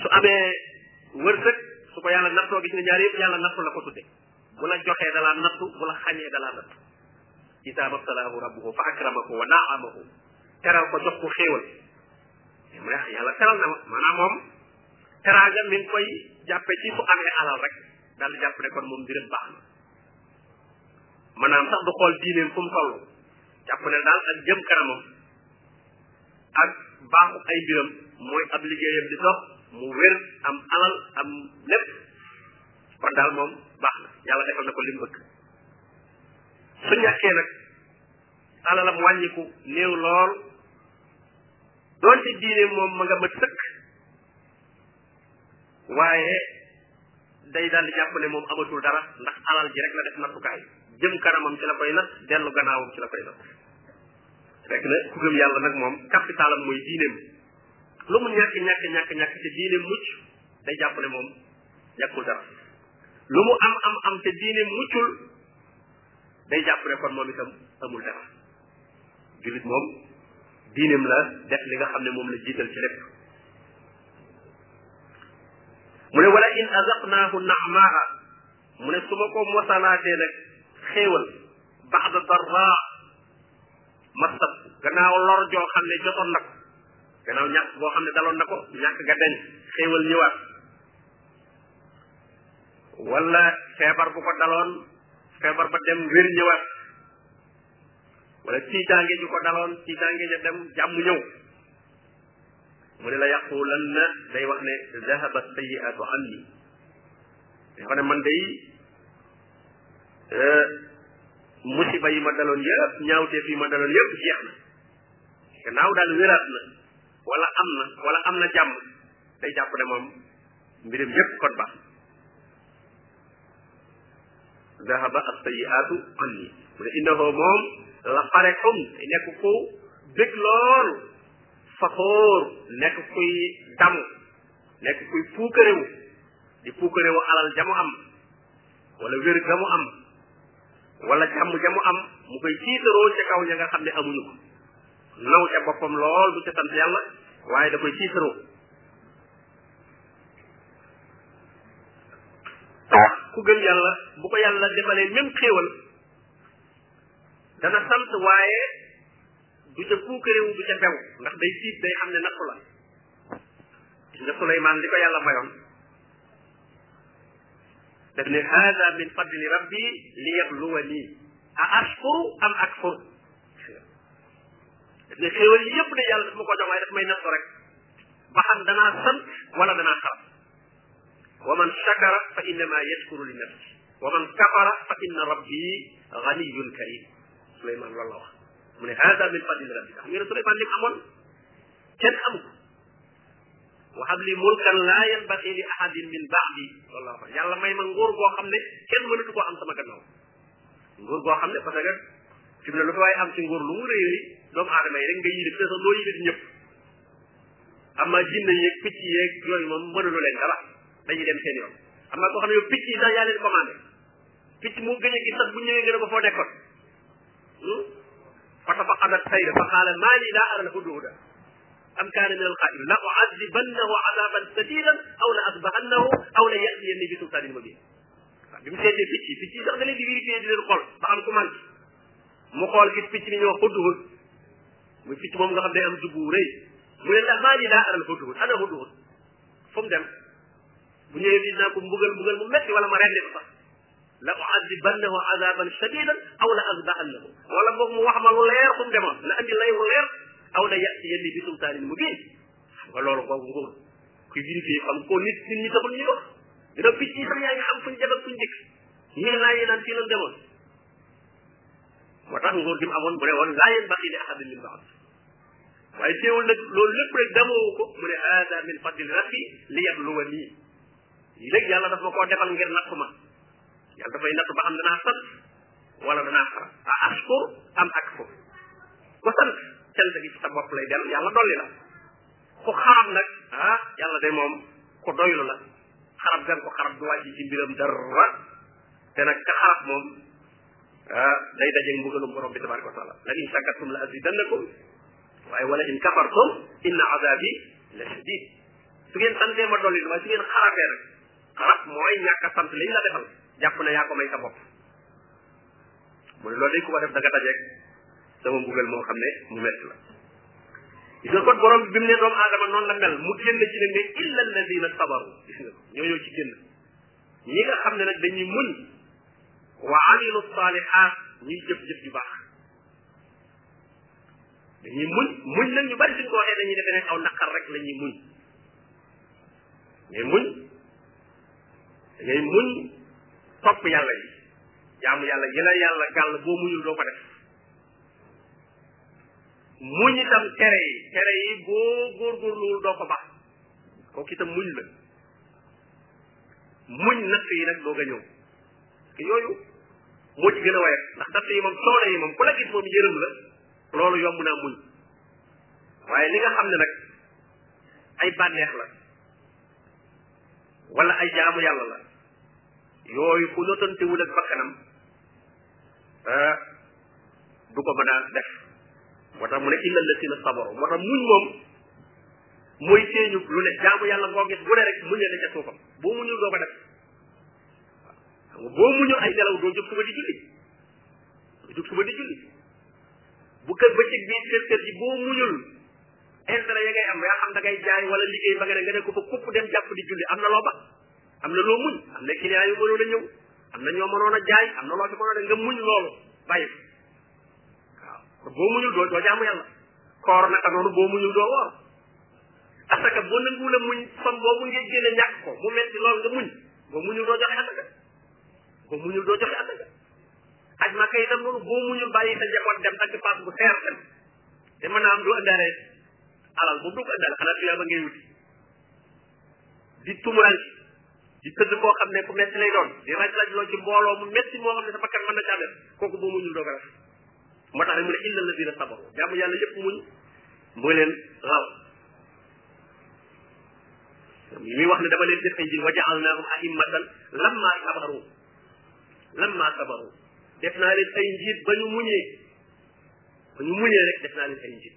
su amee wërsëg su ko yàlla nattoo gis nga ñaar yëpp yàlla nattu la ko tudde bu la joxee dalaa nattu bu la xañee dalaa nattu isa mabtalaahu rabbuhu fa akramahu wa naamahu teral ko jox ko xéewal mu ne yàlla teral na ma maanaam moom teraanga mi ngi koy jàppe ci su amee alal rek daal di jàpp ne kon moom mbiram baax na maanaam sax du xool diineem fu mu toll jàpp ne daal ak jëm kanamam ak baaxu ay mbiram mooy ab liggéeyam di dox mu wér am alal am lépp kon daal moom baax na yàlla defal na ko li mu bëgg su ñàkkee nag alalam wàññiku néew lool doonte diine moom ma nga mat sëkk waaye day daal di jàpp ne moom amatul dara ndax alal ji rek la def nattukaay jëm kanamam ci la koy natt dellu gannaawam ci la koy natt fekk na ku gëm yàlla nag moom capitalam mooy diineem lu mu ñàkk ñàkk ñàkk ñàkk te diineem mucc day jàpp ne moom ñàkkul dara lu mu am am am te diineem muccul day jàpp ne kon moom itam amul dara jullit moom diineem la def li nga xam ne moom la jiital ci lépp mu ne wala in azaqnaahu naamaa mu ne su ma ko mosalaatee nag xéewal baxda darraa masat gannaaw lor joo xam ne jotoon na ko gannaaw ñàkk boo xam ne daloon na ko ñàkk ga dañ xéewal ñëwaat wala feebar bu ko daloon feebar ba dem wér ñëwaat wala tiitaange ju ko daloon tiitaange ja dem jàmm ñëw mu ne la yaqulan na day wax ne zahaba sayiatu anni day wax ne man day euh, musiba yi ma daloon yëpp ñaawteef yi ma daloon yëpp jeex na gannaaw daal wéraat na wala am na wala am na jàmm day jàpp ne moom mbiram yépp kon baax dahaba as sayiaatu an nii mu ne innahu moom la pare xum nekk ku bég lool faxóor nekk kuy damu nekk kuy puukarewu di puukarewu alal jamu am wala wér gamu am wala jàmm jamu am mu koy tiitaroo ca kaw ña nga xam ne amuñu ko naw ca boppam lool du ca sant yàlla waaye da koy tiitaroo ku gëm yàlla bu ko yàlla defalee même xéewal dana sant waaye du ca puukarewu du ca bew ndax day tiit day xam ne nattu la gis nga Suleymaan li ko yàlla mayoon daf ne hada min fadli rabbi li yabluwani a ashkuru am akfur daf ne xéewal yi yëpp de yàlla daf ma ko jox waaye daf may nattu rek ba xam danaa sant wala danaa xarab wa man shakara fa innama yashkuru li nafsi wa man kafara fa inna rabbi ganiyun karim suleyman loolu la wax mu ne hada min fadli rabbi xam ngeen suleyman li mu amoon kenn amu ko wa hab li mulkan la yanbaghi li ahadin min ba'di loolu la wax yàlla may ma nguur goo xam ne kenn mënatu koo am sama gannaaw nguur goo xam ne parce que fi mu ne lu fi waaye am ci nguur lu mu rëy rëy doomu aadama yi rek nga yilif te sax doo yilif ñëpp amma jinne yeeg picc yeeg yooyu moom mënulu leen dara dañuy dem seen yoon amma koo xam ne yow picc yi sax yaa leen commandé picc moo gën a gis sax bu ñëwee nga ne ko foo nekkoon hmm? fa tafaqada tayra fa qaala maa lii laa ara al hududa am kaana min al qaa'il la u'adibannahu adaban sadidan aw la asbahannahu aw la yatiyanni bi sultaanin mubin waaw bi mu seetee picc yi picc yi sax da leen di vérifier di leen xool ba am ku man mu xool gis picc ni ñoo xudd muy picc moom nga xam day am dugg wu rëy mu ne ndax maa ngi daa aral hudhud ana hudhud fu mu dem bu ñëwee di naa ko mbugal mbugal mu metti wala ma rendi ko sax la uazibannahu azaban shadidan aw la azbahannahu wala boog mu wax ma lu leer fu mu demoon na andi lay lu leer aw la yati yenni bi sultaanin mu biin xam nga loolu kooku nguur kuy vérifier xam ko nit nit ñi taxul ñuy wax dina picc yi sax yaa ngi xam fuñ dem ak fuñ dikk ñii naa yi naan fii lan demoon moo tax nguur gi mu amoon mu ne woon laa yéen baqi li ahadin min baad waaye teewul nag loolu lépp rek damoowu ko mu ne hada min fadli rabbi li yabluwa nii lii léegi yàlla daf ma koo defal ngir natt ma yàlla dafay natt ba xam danaa sant wala danaa xaram a askur am akfur ko sant cant gi ci sa bopp lay dellu yàlla dolli la ku xaram nag ah yàlla de moom ku doylu la xarab gan ko xarab du wàcc ci mbiram dara te nag ka xaraf moom ah day dajeeg mbugalum borom bi tabaraka wa taala la in shakartum la azidannakum waaye wala in kafartum inna azabi la shadid su ngeen santee ma dolli waaye su ngeen xarafee nag xaraf mooy ñàkk a sant liñ la defal jàpp na yaa ko may sa bopp mu ne loolu day ku ko def da nga dajeeg sama mbugal moo xam ne mu metti la gis nga kon borom bi mu ne doomu aadama noonu la mel mu génn ci ne ne illa alladina sabaru gis nga ñoo ñoo ci génn ñi nga xam ne nag dañuy muñ wa amilu salihat ñuy jëf jëf ju baax dañuy muñ muñ nag ñu bari suñ ko waxee dañuy defee ne aw naqar rek la ñuy muñ mais muñ da ngay muñ topp yàlla yi jaamu yàlla yi la yàlla gàll boo muñul doo ko def muñ itam tere yi tere yi boo góorgóorluwul doo ko baax kooku itam muñ la muñ natt yi nag doog a ñëw te yooyu moo ci gën a wayat ndax natt yi moom coono yi moom ku la gis moom yërëm la loolu yomb naa muñ waaye li nga xam ne nag ay bànneex la wala ay jaamu yàlla la yooyu ku notantewul ak bakkanam ah, du ko mën a def moo tax mu ne illa alladina sabaru moo tax muñ moom mooy téeñu lu ne jaamu yàlla ngoo gis bu ne rek muñal la ca suufam boo muñul doo ko def xam nga boo muñul ay nelaw doo jóg suba di julli doo jóg suba di julli bu kër bëccëg bi kër kër ji boo muñul intérêt ya ngay am yaa xam da ngay jaay wala liggéey ba nga ne nga ne ko fa kupp dem jàpp di julli am na loo ba am na loo muñ am na client yu mënoon a ñëw am na ñoo mënoon a jaay am na loo ci mënoon a nga muñ loolu bàyyi ko waaw kon boo muñul doo doo jaamu yàlla koor naka noonu boo muñul doo woor asaka boo nanguwul a muñ fan boobu ngay génne ñàkk ko mu metti lool nga muñ boo muñul doo joxe asaka boo muñul doo joxe asaka aj ma kay itam noonu boo muñul bàyyi sa njaboot dem ak paas bu seer dem te mën naa am du ëndaale alal boobu du ko ëndaale xanaa tuyaaba ngay wuti di tumuranki di tëdd koo xam ne ku metti lay doon di raj raj loo ci mbooloo mu metti moo xam ne sa bakkan mën na caa def kooku boo muñul doo ko def moo tax rek mu ne illa alladina sabaru jaamu yàlla yëpp muñ mu leen raw li muy wax ne dama leen def ay jil wa jaalnaahum a'immatan lamma sabaru lamma sabaru def naa leen ay njiit ba ñu muñee ba ñu muñee rek def naa leen ay njiit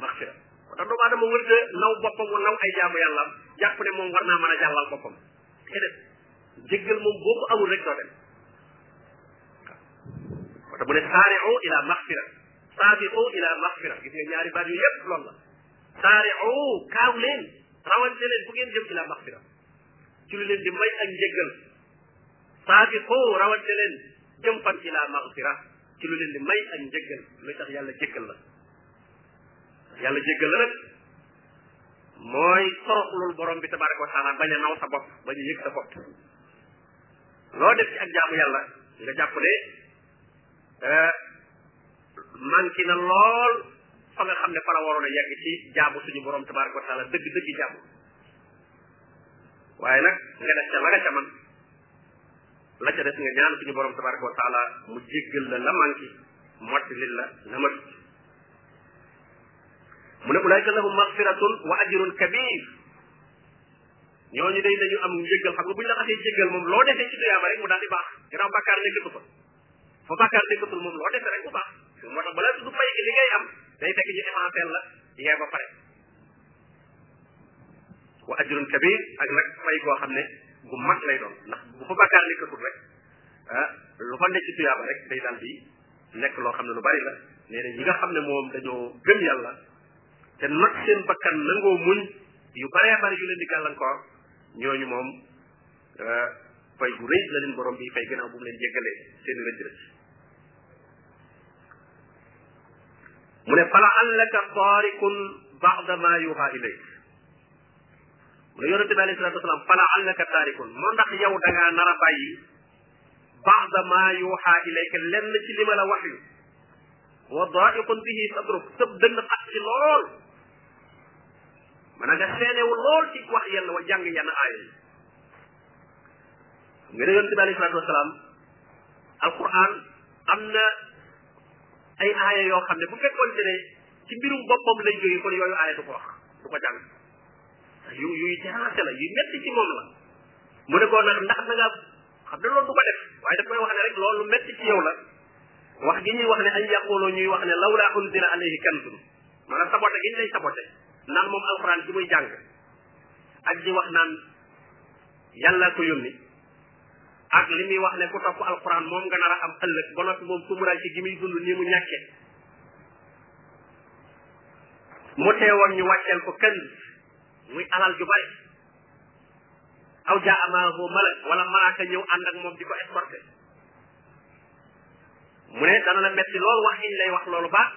maxfira moo tax doomu aadama wër de naw boppam wa naw ay jaamu yàlla jàpp ne moom war naa mën a jàllal boppam te def jéggal moom boo ko amul rek doo dem moo tax mu ne saari'u ila maxfira saabiqu ila maxfira gis nga ñaari baat yu yëpp loolu la saari'u kaaw leen rawante leen bu ngeen jëm ila maxfira ci lu leen di may ak njéggal saabiqu rawante leen jëm fan ila maxfira ci lu leen di may ak njëggal lu tax yàlla jéggal la yàlla jéggal la nag mooy toroxlul borom bi tabaraka wa taala bañ a naw sa bopp bañ a yëg sa bopp loo def ci ak jaamu yàlla nga jàpp ne euh, manqué na lool fa nga xam ne fa la waroon a yegg ci jaamu suñu borom tabaraka wa taala dëgg dëgg jaamu waaye nag nga def ca la nga ca man la ca des nga ñaan suñu borom tabaraka wa taala mu jéggal la la manki motti lil la la mat mu ne ulaika lahum maghfiratun wa ajrun kabir ñooñu day dañu am njéggal xam nga buñ la xasee jéggal moom loo defee ci tuyaaba rek mu daal di baax gannaaw bàkkaar nekkatu fa fa bàkkaar nekkatul moom loo defee rek mu baax moo tax balaa tudd fay gi li ngay am day fekk ñu évancel la yee ba pare wa ajrun kabir ak nag fay goo xam ne gu mag lay doon ndax bu fa bàkkaar nekkatul rek ah lu fa nekk ci tuyaaba rek day daal di nekk loo xam ne lu bari la nee na ñi nga xam ne moom dañoo gëm yàlla te nag seen bakkan nangoo muñ yu baree bari yu leen di gàllankoor ñooñu moom euh, fay bu rëy la leen borom bi fay gannaaw bu mu leen jéggalee seen rëcc rëcc mu ne fala allaka taarikun ba'da ma yuha ilayk mu ne yonente bi alayhi salatu wasalaam fala allaka taarikun moo ndax yow da ngaa nar a bàyyi ba'da ma yuha ilayk lenn ci li ma la wax yu wa daiqun bihi sadruk sëb dënn xat ci lool maanaam nga seenewu lool ci wax yenn wa jàng yenn aaya yi nga ne yonent bi alayhi salaatu wasalaam alquran am na ay aaya yoo xam ne bu fekkoon ne ci mbirum boppam lay jógee kon yooyu aaya du ko wax du ko jàng yu yuy déranger la yuy metti ci moom la mu ne ko nag ndax da nga xam ne loolu du ko def waaye daf koy wax ne rek loolu lu metti ci yow la wax gi ñuy wax ne ay yàqooloo ñuy wax ne lawlaa unzila alayhi kanzun maanaam sabote gi ñu lay sabote naan moom alxuraan ci muy jàng ak di wax naan yàlla ko yónni ak li muy wax ne ku topp alquran moom nga nar a am ëllëg ba noppi moom tumuraay ci gi muy dund nii mu ñàkkee mu teewoon ñu wàcceel ko kenn muy alal ju bari aw jaa amaahu malak wala malaaka ñëw ànd ak moom di ko escorté mu ne dana la metti loolu wax gi ñu lay wax loolu baax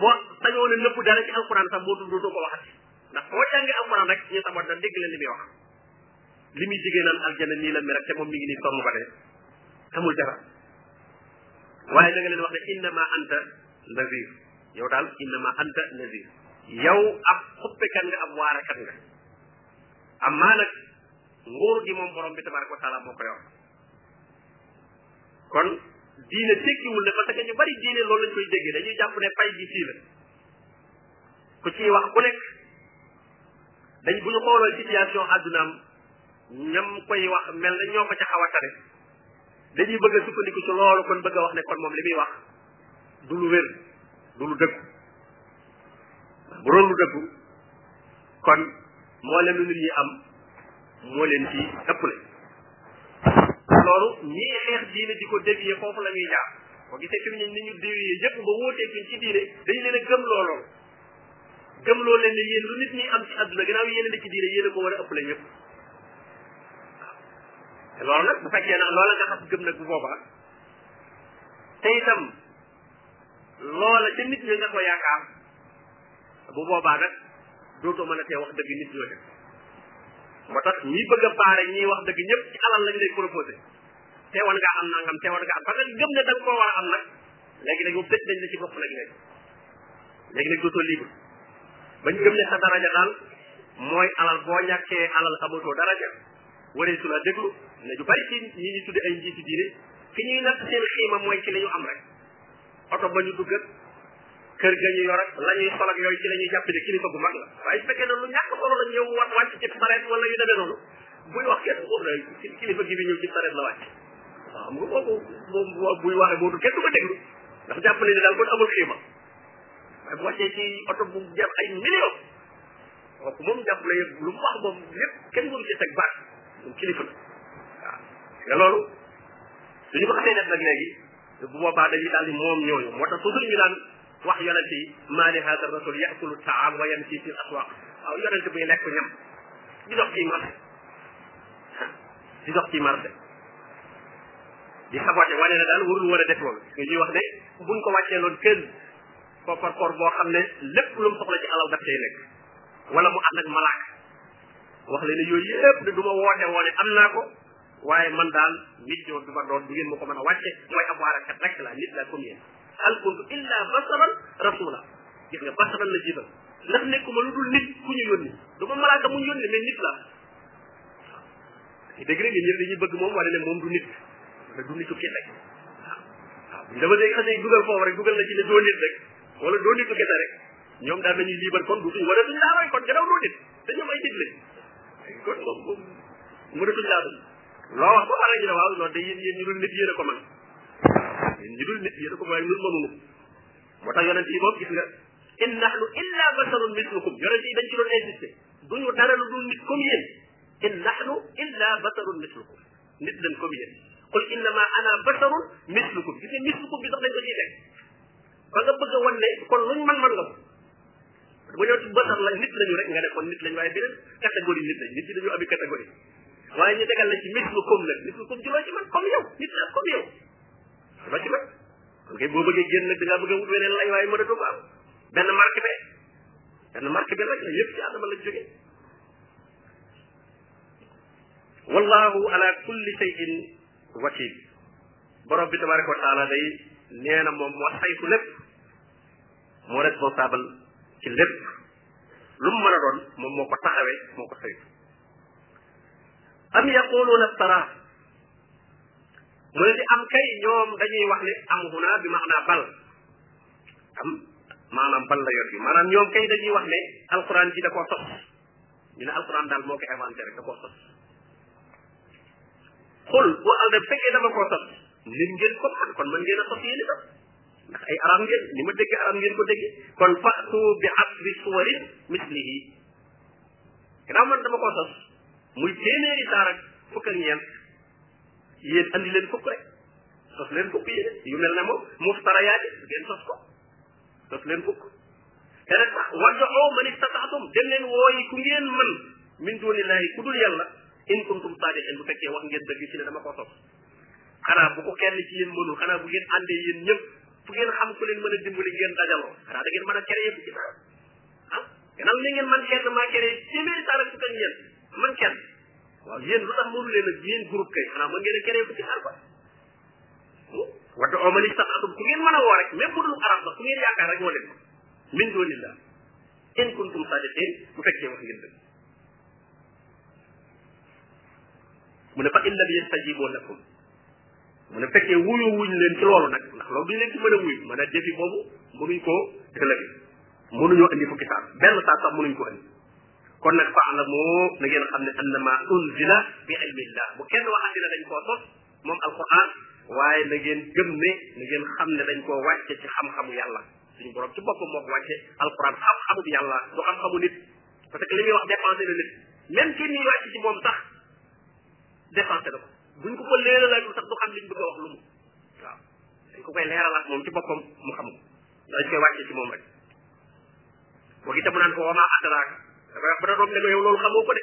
boo dañoo ne nëpp dara ci alquran sax boo dund doo ko waxati ndax boo jàngee alxuraan rek suñu saboot na dégg la li muy wax li muy digee naan aljana nii la mi rek te moom mi ngi nii sonn ba dee amul dara waaye da nga leen wax ne innama anta nazir yow daal innama anta nazir yow ab xuppekat nga ab waarakat nga amma nag nguur gi moom borom bi tabaraka wa taala moo ko yor kon diine tekkiwul ne parce que ñu bari diine loolu lañ koy déggee dañuy jàpp ne fay gi fii la ku ciy wax ku nekk dañ bu ñu xoolal situation àddunaam ñam koy wax mel na ñoo ko ca xaw a tare dañuy bëgg a sukkandiku ci loolu kon bëgg a wax ne kon moom li muy wax du lu wér du lu dëggu bu doon lu dëggu kon moo leen lu nit ñi am moo leen ci ëppale loolu ñii xeex diine di ko dévier foofu la ñuy jaar boo gisee fi mu ne ni ñu dévier yëpp ba wóotee fi ci diine dañ leen a gëm loolu gëm loo leen ne yéen lu nit ñi am ci àdduna gannaaw yéen a nekk ci diine yéen a ko war a ëppale ñëpp loolu nag bu fekkee nag loola nga xam gëm nag bu boobaa te itam loola ca nit ñi nga ko yaakaar bu boobaa nag dootoo mën a tee wax dëgg nit ñoo def moo tax ñi bëgg a baare ñiy wax dëgg ñëpp ci alal lañ lay proposé teewoon ngaa am nangam teewoon ngaa am ba nga gëm ne da nga koo war a am nag léegi nag moom tëj nañ la ci bopp nag léegi léegi nag dootoo libre bañ gëm ne sa daraja daal mooy alal boo ñàkkee alal amatoo daraja waree su la déglu na ju bari ci ñi ñu tudde ay njiiti diine fi ñuy natt seen xiima mooy ci li ñu am rek oto ba ñu dugg kër ga ñu yor ak la ñuy sol ak yooyu ci la ñuy jàpp ne kilifa bu mag la waaye su fekkee ne lu ñàkk solo la ñëw war wàcc ci sareet wala yu demee noonu buy wax kenn wóor na kilifa gi bi ñëw ci sareet la wàcc waaw xam nga kooku moom buy waxee boobu kenn du ko déglu ndax jàpp nañu daal kon amul xiima waaye bu wàccee ci oto bu jar ay millions kooku moom jàpp na yëpp lu mu wax moom lépp kenn mënu ci teg baat moom kilifa la waaw nga loolu suñu ko xamee def nag léegi bu boobaa dañuy daal di moom ñooñu moo tax toujours ñu daan wax yonent yi maa li haada rasul yakulu taam wa yamsi fi aswaq waaw yonent buy lekk ñam di dox ciy marché di dox ciy marché di saboté wane na daal warul war a def loolu nga ñuy wax ne buñ ko wàccee loon kenn koppar koor boo xam ne lépp lu mu soxla ci alal daf cay nekk wala mu ànd ak malaaka wax leen ne yooyu yëpp de du ma woote woone am naa ko waaye man daal nit ñoo du ma doon du ngeen ma ko mën a wàcce mooy ab waarakat rek la nit la comme yéen hal kuntu illa basaran rasula gis nga basaran la jiital ndax nekkuma lu dul nit ku ñu yónni du ma malaaka mu yónni mais nit la dëgg la ñun ñëpp dañuy bëgg moom wane ne moom du nit te du nitu kese waaw buñ dama dégg xasee dugal foofu rek dugal na ci ne doo nit rek wala doo nitu kese rek ñoom daal nañuy liibar kon du suñ wala duñ laa roy kon gannaaw doo nit te ñoom ay nit lañ kon moom moom mënatuñ laa doon loo wax ba pare ñu ne waaw loolu de yéen yéen ñu dul nit yéen a ko man yéen ñu dul nit yéen a ko waaye ñun mënuñu moo tax yonent yi moom gis nga in nahnu illa basarun mislukum yonent yi dañ ci doon insisté duñu dara lu dul nit comme yéen in nahnu illa basarun mislukum nit lañ ko biyee qul innama ana basarun mislukum gis nga mislukum bi sax dañ ko ciy teg ba nga bëgg a wan ne kon luñ man man nga ko bu ñëw ci basar la nit lañu rek nga ne kon nit lañ waaye beneen catégorie nit lañ nit yi dañu abi catégorie waaye ñu tegal la ci mislukum nag mislukum ci loo ci man comme yow nit la comme yow loo ci man kon kay boo bëggee génn nag da ngaa bëgg a wut weneen lay waaye mënatoo ko am benn marque be benn marque bi rek la yëpp ci adama la jógee wallahu ala kulli shay'in wakil borom bi tabaraka wa taala day nee na moom moo saytu lépp moo responsable ci lépp lu mu mën a doon moom moo ko taxawee moo ko saytu am yaquluuna tara mu ne di am kay ñoom dañuy wax ne am huna bi maanaa bal am maanaam bal la yor bi maanaam ñoom kay dañuy wax ne alquran ji da koo sos ñu ne alquran daal moo ko inventé rek da koo sos xul boo al da fekkee dama koo sos nit ngeen ko man kon man ngeen a sos yéen itam ndax ay arab ngeen ni ma dégg arab ngeen ko dégg kon fatu bi asbi suwarin mislihi gannaaw man dama koo sos muy téeméeri saar ak fukk ak ñeent yéen andi leen fukk rek sos leen fukk yéen yu mel ne moom muftarayaati ngeen sos ko daf leen fukk te nag wajaxoo man istataatum dem leen wooyi ku ngeen mën min dunillahi ku dul yàlla in kuntum saadiqin bu fekkee wax ngeen dëgg ci ne dama ko sos xanaa bu ko kenn ci yéen mënul xanaa bu ngeen àndee yéen ñëpp fu ngeen xam ku leen mën a dimbali ngeen dajaloo xanaa da ngeen mën a créé bu ci dara ah gannaaw li ngeen man kenn maa créé téeméeri taal ak fukk ak ñeent man kenn waaw yéen lu tax mënu leen a yéen groupe kay xanaa mën ngeen a créé bu ci dara quoi wadda oo ma ni sax atum ku ngeen mën a woo rek même bu dul arab sax ku ngeen yaakaar rek woo leen min doonillah in kuntum sadiqin bu fekkee wax ngeen dëgg mu ne fa in lam yastajibu lakum mu ne fekkee wuyu wuñ leen ci loolu nag ndax loolu duñ leen ci mën a wuyu mën a defi boobu mënuñ koo dëlëge mënuñoo indi fukki saat benn saat sax mënuñ ko indi kon nag faalamu na ngeen xam ne annama unzila bi ilmillah bu kenn waxati ne dañ koo sos moom alquran waaye na ngeen gëm ne na ngeen xam ne dañ koo wàcce ci xam-xamu yàlla suñu borom ci boppam moo ko wàcce alquran xam-xamu bi yàlla du xam-xamu nit parce que li muy wax dépensé na nit même ki ñuy wàcc ci moom sax dépensé na ko buñ ko ko leeralal sax du xam liñ bëgg a wax lu mu waaw dañ ko koy leeralaat moom ci boppam mu xam ko dañ koy wàcce ci moom rek boo gisee mu naan ko wama adraaka dafa wax ba doom ne ko yow loolu xamoo ko de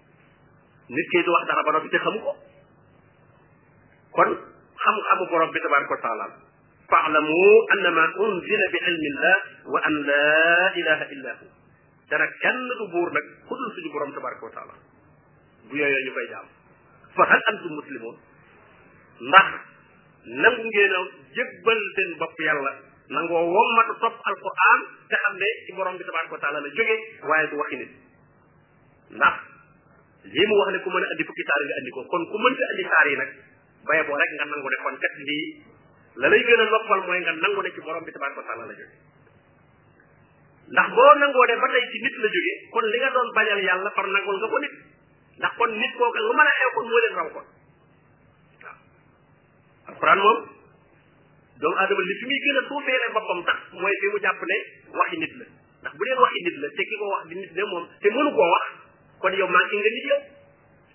nit kii du wax dara ba noppi te xamu ko kon xam-xamu borom bi tabaraka wa taala faalamu annama unzila bi ilmillah wa an la ilaha illa hu te nag kenn du buur nag ku dul suñu borom tabaraka wa taala bu yooyoo ñu koy jaam fa hal antum muslimun ndax nangu ngeen a jébbal seen bopp yàlla nangoo wommatu topp alquran te xam ne ci borom bi tabaraka wa taala la jóge waaye du waxi nit ndax lii mu wax ne ku mën a andi fukki saar nga andi ko kon ku mënta andi saar yi nag baye boo rek nga nangu ne kon kat lii la lay gën a noppal mooy nga nangu ne ci borom bi tabaraka taala la jóge ndax boo nangoo de ba tey ci nit la jóge kon li nga doon bañal yàlla far nangul nga ko nit ndax kon nit kooka lu mën a xew kon moo leen raw kon waaw alquran moom doomu aadama li fi muy gën a suufeele boppam tax mooy fi mu jàpp ne waxi nit la ndax bu dee waxi nit la te ki ko wax di nit ne moom te mënu koo wax kon yow manqué nga nit yow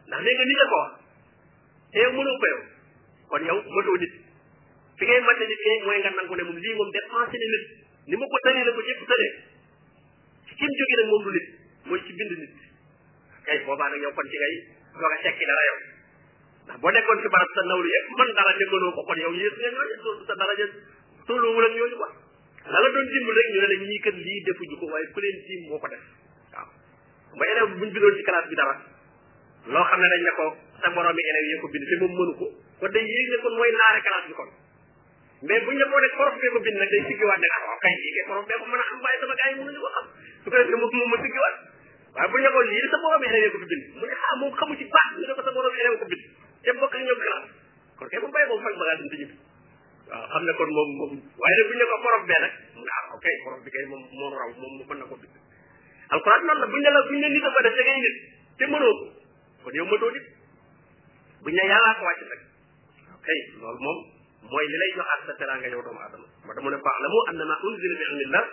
ndax nee nga nit a ko wax te yow mënoo ko yow kon yow matoo nit fi ngay mate nit kay mooy nga nangu ne moom lii moom dépensé ne nit ni ma ko tënee la ko ñëpp tënee ci kim jóge nag moom du nit mooy ci bind nit kay boobaa nag yow kon ci ngay doog a tekki dara yow ndax boo nekkoon ci barab sa nawlu yëpp man dara te mënoo ko kon yow yées nga ñooñu sa dara ja tolluwul ak ñooñu quoi la la doon dimbal rek ñu ne la ñii kat lii defuñu ko waaye ku leen tiim moo ko def waaw ma élève buñ bindoon ci classe bi dara loo xam ne dañ ne ko sa moroomi élève yi ko bind te moom mënu ko kon day yéeg ne kon mooy naare classe bi kon mais buñ la ko ne prof bee ko bind nag day siggiwaat ne ah waaw kay lii kay prof bee ko mën a xam waaye sama gars yi mënuñu ko xam su ko defee moom moom ma siggiwaat waaye buñ la ko lii sa moroomi élève yi ko fi bind mu ne ah moom xamu ci baax ñu ne ko sa moroomi élève ko bind te bokk li ñoom classe kon kay bu bay boobu fag bagage ñu tëjëbi waaw xam ne kon moom moom waaye nag bu ñu ne ko borom bee nag mun ah ok borom bi kay moom moo raw moom mu mën na ko bind alquran noonu la bu ñu ne la bu ñu ne nit a ko def da ngay nit te mënoo ko kon yow mënoo nit bu ñu ne yàllaa ko wàcc nag ok loolu moom mooy li lay joxaat sa teraanga yow doomu aadama ma dama ne baax la mu am na ma unzila bi ilmillah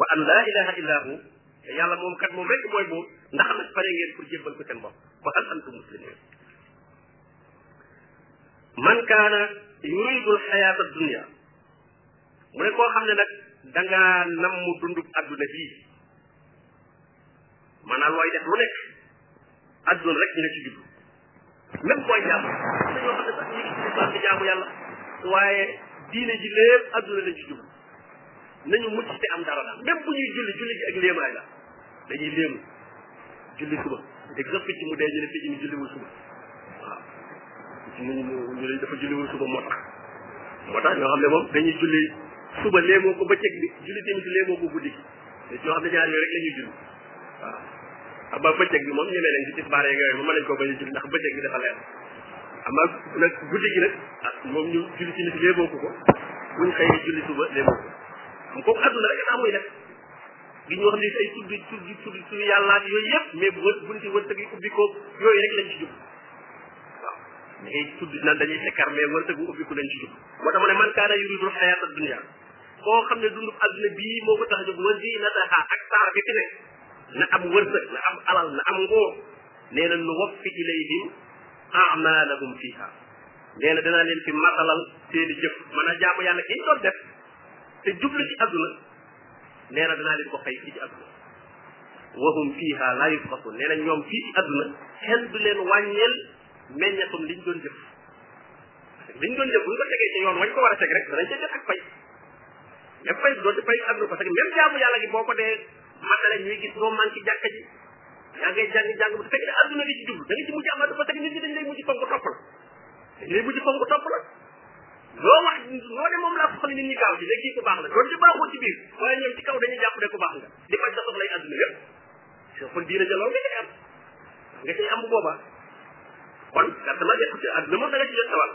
wa an laa ilaha illa hu te yàlla moom kat moom rek mooy buur ndax nag pare ngeen pour jébbal ko seen bopp ba hal antum muslimin man kaana yuridu alxayaata dunia mu ne koo xam ne nag dangaa nam mu dundub adduna bii maanaam looy def lu nekk adduna rek nga ci jublu même booy jàmm dañoo xam ne sax ñu ngi ci jaamu yàlla waaye diine ji lépp adduna la ci jublu nañu mucc te am dara daal même bu ñuy julli julli gi ak léemaay la dañuy léemu julli suba dégg sax picc mu dee ñu ne picc mi julliwul suba waaw picc mu ñu ne dafa julliwul suba moo tax moo tax ñoo xam ne moom dañuy julli suba léemoo ko bëccëg bi julli tamit léemoo ko guddi gi te ci wax ne ñaar yooyu rek la ñuy julli waaw xam nga bëccëg bi moom ñemee nañ ci tisbaar yeeg yooyu ba mën nañ koo bañ a julli ndax bëccëg bi dafa leer xam nga nag guddi gi nag ah moom ñu julli ci nit lee bokku ko buñ xëyee julli suba lee bokku ko xam kooku àdduna rek amuy def gi ñu wax ni ay tudd tudd tudd tudd yàlla ak yooyu yëpp mais bu buñ ci wërsëg yi ubbi ko yooyu rek lañ ci jub waaw da ngay tudd naan dañuy sekkar mais wërsëg bu ubbi ko lañ ci jub moo tax ma ne man kaana yuridu xayaata dunia koo xam ne dundub àdduna bii moo ko tax a jóg wa zinataha ak saar bi fi nekk na am wërsëg na am alal na am ngóor nee na nu waffi ilayhim amalahum fiha nee na danaa leen fi matalal seeni jëf mën a jaamu yàlla ki ñu doon def te jublu ci àdduna nee na danaa leen ko fay fii ci àdduna wahum fiha la yufqasun nee na ñoom fii ci àdduna kenn du leen wàññeel meññatum liñ doon jëf liñ doon jëf buñ ko tegee ci yoon wañ ko war a teg rek danañ ca jot ak fay même fay doon fay am na parce que même jaamu yàlla gi boo ko dee matale ñuy gis doo manqué jàkka ji yaa ngay jàng jàng bu fekk ne adduna gi ci jublu da nga ci mujj amaat parce que nit ñi dañ lay mujj fonk topp la dañ lay mujj fonk topp la loo wax loo ne moom laa ko xam nit ñi gaaw ci léegi kii ku baax la doon ci baaxoo ci biir waaye ñoom ci kaw dañuy jàpp ne ku baax nga di faj sa soxlay adduna yëpp kon diina ja loolu nga cay am nga cay am bu boobaa kon gàtt ma nekk ci àdduna moom da nga ci jot sawal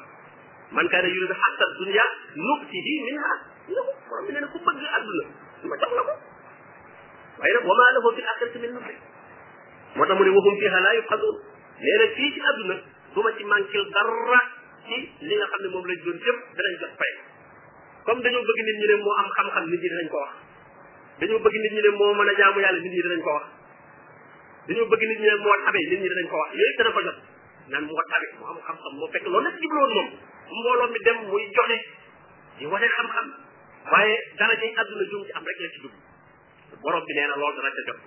man kaana yuridu xatta dunya nutihi minha ñu ko borom bi nee na ku bëgg àdduna ma jox la ko waaye nag wa maa lahu fil axirati min nasib moo tax mu ne waxum fiha laa yuqaduun nee na fii ci àdduna du ma ci manquil dara ci li nga xam ne moom lañ doon jëpp danañ jox pay comme dañoo bëgg nit ñi ne moo am xam-xam nit ñi dinañ ko wax dañoo bëgg nit ñi ne moo mën a jaamu yàlla nit ñi danañ ko wax dañoo bëgg nit ñi ne moo tabe nit ñi danañ ko wax yooyu dana ko jot naan moo tabe mu am xam-xam moo fekk loolu la ci jubloon moom mbooloo mi dem muy joxe di wane xam-xam waaye dara jëy àdduna jum ci am rek la ci jublu borom bi nee na loolu dana ca jot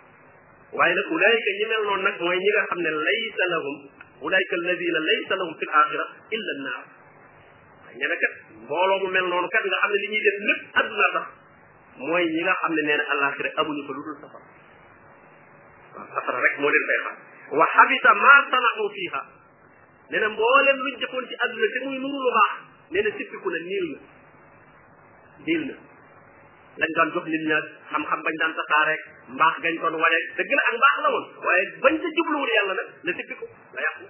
waaye nag ulaayika ñi mel noonu nag mooy ñi nga xam ne laysa lahum ulaayika alladina laysa lahum fi l axira illa annaar waaye ñene kat mbooloo mu mel noonu kat nga xam ne li ñuy def lépp àdduna tax mooy ñi nga xam ne nee na àllaaxira amuñu fa lu dul safara waaw safara rek moo leen fay xaar wa xabita ma sanau fiha nee na mboolem luñ jëfoon ci àdduna te muy nuru lu baax nee na sippiku na niil na niil na lañ daan jox nit ña xam-xam bañ daan tasaare mbaax gañ doon wane dëgg la ak mbaax la woon waaye bañ ca jubluwul yàlla nag la sippiku la yàqu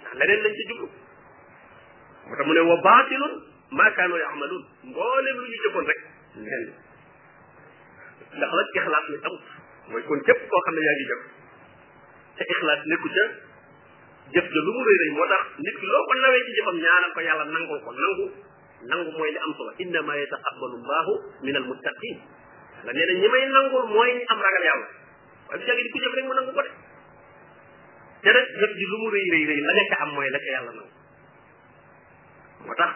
ndax leneen lañ ca jublu moo tax mu ne wa baatilun maa kaanu yaamaluun mbooleem lu ñu jëfoon rek neen ndax nag ixlaas ni amut mooy kon képp koo xam ne yaa ngi jëf te ixlaas nekku ca jëf ja lu mu rëy rëy moo tax nit ki loo ko nawee ci jëfam ñaanal ko yàlla nangul ko nangu nangu mooy li am solo innama yataqabbalu llahu min al muttaqin nga nee na ñi may nangul mooy ñi am ragal yàlla waaye bu jàggi di ku jëf rek mu nangu ko de te nag jëf ji lu mu rëy rëy rëy la nga ca am mooy la ca yàlla nangu moo tax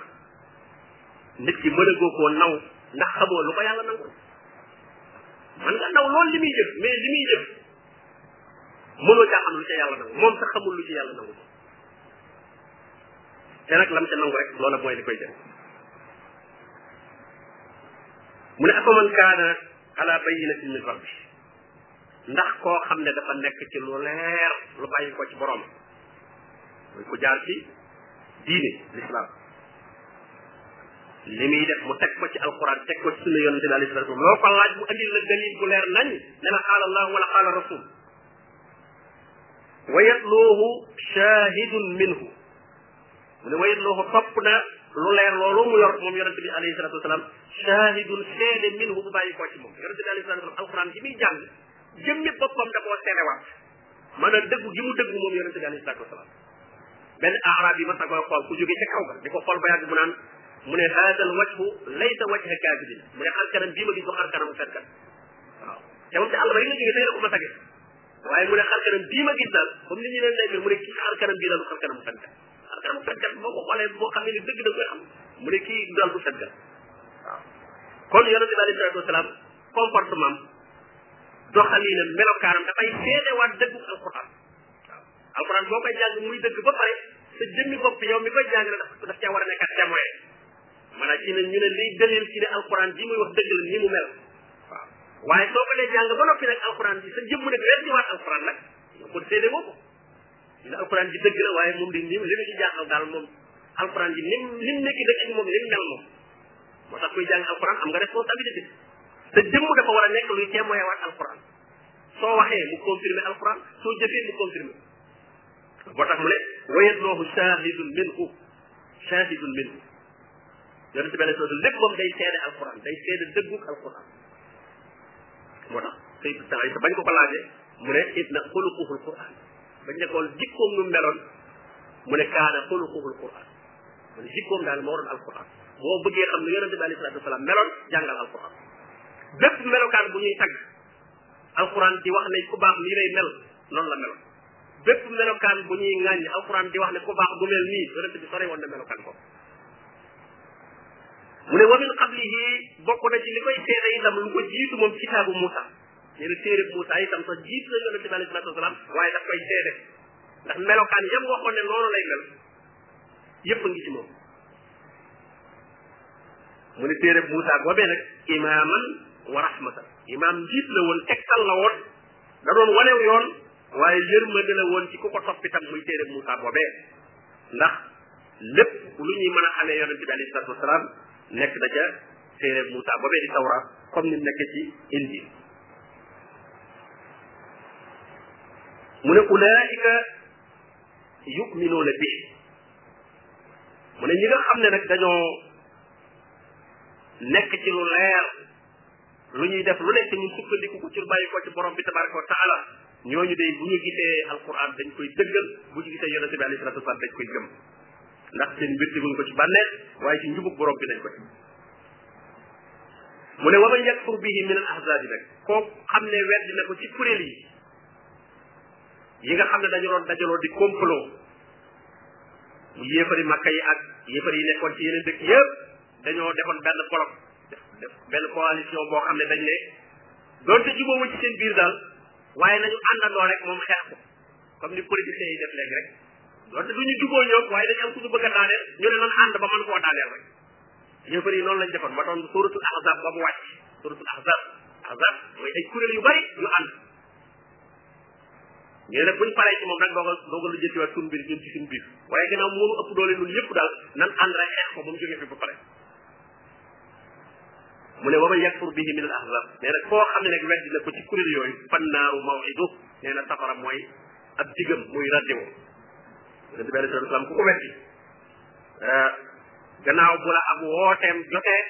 nit ki mën a goo koo naw ndax xamoo lu ko yàlla nangu man nga naw loolu li muy jëf mais li muy jëf mënoo caa xam lu ca yàlla nangu moom sax xamul lu ci yàlla nangu te nag lam ca nangu rek loola mooy li koy jëf mu ne afaman kaana ala bayinatin min rabbi ndax koo xam ne dafa nekk ci lu leer lu bàyyi ko ci borom mooy ku jaar ci diine l'islam li muy def mu teg ko ci alquran teg ko ci sunna yonente bi alayhi salatu loo ko laaj mu andil la dalil bu leer nañ ne la qaala allah wala qaala rasul wa yatluuhu shahidun minhu mu ne wayit loo ko topp na lu leer loolu mu yor moom yonente bi alayhi salatu wasalaam shahidun seede minhu bu bàyyi koo ci moom yonente bi alayhi salatu wasalaam alquran ji muy jàng jëmmi boppam da koo seedewaat maanaam dëggu gi mu dëggu moom yonente bi alayhi salatu wasalaam benn arab yi ma sa koy xool ku jóge ca kaw ga di ko xool ba yàgg mu naan mu ne haadal wajhu laysa wajha kaafidin mu ne xar kanam bii ma gis ko xar kanam fenkat waaw te moom ci àll ba yi nga jóge tey la ko ma sage waaye mu ne xar kanam bii ma gis daal comme ni ñu leen nekk mu ne kii xar kanam bii daal du xar kanam fenkat xar kanam fenkat boo ko xoolee boo xamee ne dëgg da koy am mu ne kii daal du fenkat waaw kon yonente bi alayhi salatu wasalaam comportement doxalinam melokaanam dafay seedewaat dëggu alquran waaw alquran boo koy jàng muy dëgg ba pare sa jëmmi bopp yow mi koy jàng daf daf caa war a nekkat témoin maanaam ci ne ñu ne liy dalil ci ne alquran ji muy wax dëgg la ni mu mel waaw waaye soo ko dee jàng ba noppi nag alquran ji sa jëmm nag weer di waat alquran nag kon seede woo ko ne alquran ji dëgg la waaye moom di ni li mu ci jaaxal daal moom alquran ji nim nim nekk dëgg ak moom lim mel moom moo tax kuy jàng alquran am nga responsabilité sa jëmm dafa war a nekk luy témoin waat alquran soo waxee mu confirmer alquran soo jëfee mu confirmer moo tax mu ne wayet loohu shahidun minhu shahidun minhu yonent bi alayhi salaam léppam day seede alquran day seede dëggug alquran moo tax saytu saa yi bañ ko ko laajee mu ne it na xuluquhu alquran bañ ne ko jikkoom nu meloon mu ne kaana xuluquhu alquran mu ne jikkoom daal moo doon alquran boo bëggee xam ne yonent bi alayhi salaatu wasalaam meloon jàngal alquran bépp melokaan bu ñuy tagg alquran di wax ne ku baax lii lay mel noonu la meloon bépp melokaan bu ñuy ŋàññ alquran di wax ne ku baax bu mel nii yonent bi sore woon na melokaan ko mu ne wa min qablihi bokk na ci li koy seede itam lu ko jiitu moom kitaabu Moussa nee na téere Moussa itam sax jiitu na yonent bi alayhi salaatu wasalaam waaye daf koy seede ndax melokaan yam waxoon ne noonu lay mel yépp a ngi ci moom mu ne téere Moussa boobee nag imaaman wa rahmatan imaam njiit la woon tegtal la woon da doon wanew yoon waaye yërmande la woon ci ku ko topp itam muy téere Moussa boobee ndax lépp lu ñuy mën a xamee yonente bi alayhi salatu wasalaam nekk na ca téere Moussa boobee di tawra comme ni mu nekk ci injil mu ne ulaika yuminuuna bi mu ne ñi nga xam ne nag dañoo nekk ci lu leer lu ñuy def lu nekk ñu sukkandiku ko ci bàyyi ko ci borom bi tabaraka wa taala ñooñu day bu ñu gisee alquran dañ koy dëggal bu ñu gisee yonente bi alayhi salatu wasalam dañ koy gëm ndax seen mbir teguñ ko ci bànneex waaye ci njubug borom bi lañ ko ci mu ne wa man yakfur bihi min al ahzabi nag koo xam ne weddi na ko ci kuréel yi yi nga xam ne dañu doon dajaloo di complot yéefari makka yi ak yéefari yi nekkoon ci yeneen dëkk yëpp dañoo defoon benn bloc def benn coalition boo xam ne dañ ne doonte jubóowu ci seen biir daal waaye nañu àndandoo rek moom xeex ko comme ni politiciens yi def léegi rek doonte du ñu jubóo ñoom waaye dañu am ku ñu bëgg a daaneel ñu ne nan ànd ba mën koo daaneel rek yéefar yi noonu lañ defoon ma doon suratul ahzab ba mu wàcc suratul ahzab ahzab mooy ay kuréel yu bari yu ànd ñu ne buñ paree ci moom rek doog a doog a lu jëntiwaat suñu biir ñun ci suñu biir waaye ginnaaw moonu ëpp doole ñun yëpp daal nan ànd rek xeex ko ba mu jógee fi ba pare mu ne wa man yakfur bihi min al ahzab nee na koo xam ne nag weddi na ko ci kuréel yooyu fan naaru mawidu nee na safara mooy ab digam muy raddiwo yonente bi alei salatu salaam ku ko weddi eh, gannaaw bu la ab wooteem jotee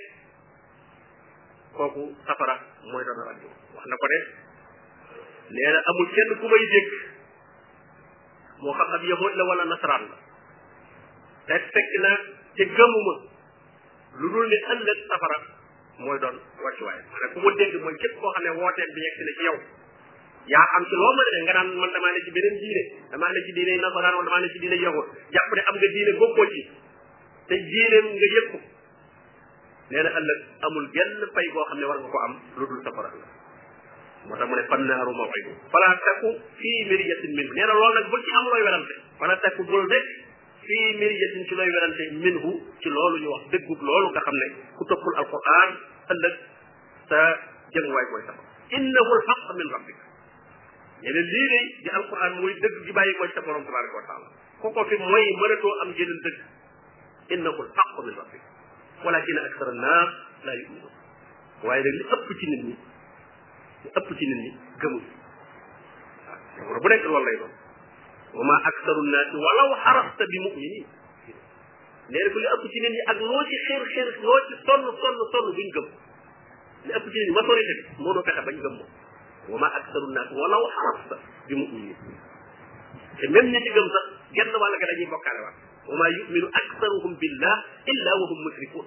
kooku safara mooy doon raddiwo wax na ko de nee na amul kenn ku may dégg moo xam ab yahud la wala nasaraan la te fekk na te gëmuma lu dul ne ëllëg safara mooy doon wàccuwaay maanaam ku ma dégg mooy képp koo xam ne wooteem bi yegg si na ci yow yaa xam ci loo mën a nga naan man damaa ne ci beneen diine damaa ne ci diine nasaraan wala damaa ne ci diine yahud jàpp ne am nga diine bokkoo ci te diineem nga yëg ko nee na ëllëg amul genn fay boo xam ne war nga ko am lu dul safara la moo tax mu ne fan naaru moo fay fala takku fii miriyatin min nee na loolu nag bu ci am looy werante fala takku bul rek fii mbir yëtin ci looy werante minhu ci loolu ñu wax dëggub loolu nga xam ne ku toppul alquran ëllëg sa jënguwaay booy sax innahu alxaq min rabbika ñu ne lii de di alquran mooy dëgg gi bàyyi ko ci sa borom tabaraka wa taala ku ko fi mooy mënatoo am jeneen dëgg innahu alxaq min rabbika walakin aksara annaas laa yuminuun waaye nag li ëpp ci nit ñi ñu ëpp ci nit ñi gëmul waaw bu nekk loolu lay doon wa ma aktaru naasi walaw xarasta bi muminin nee na ko li ëpp ci nit ñi ak loo ci xeer xeer loo ci sonn sonn sonn duñ gëm li ëpp ci nit ñi majorité bi moo doo fexe bañ gëm moom wa ma aktaru naas walaw xarasta bi muminin te même ñi ci gëm sax genn wàll ga dañuy bokkaale waat wa ma yuminu aktaruhum billah illa wa hum musrikun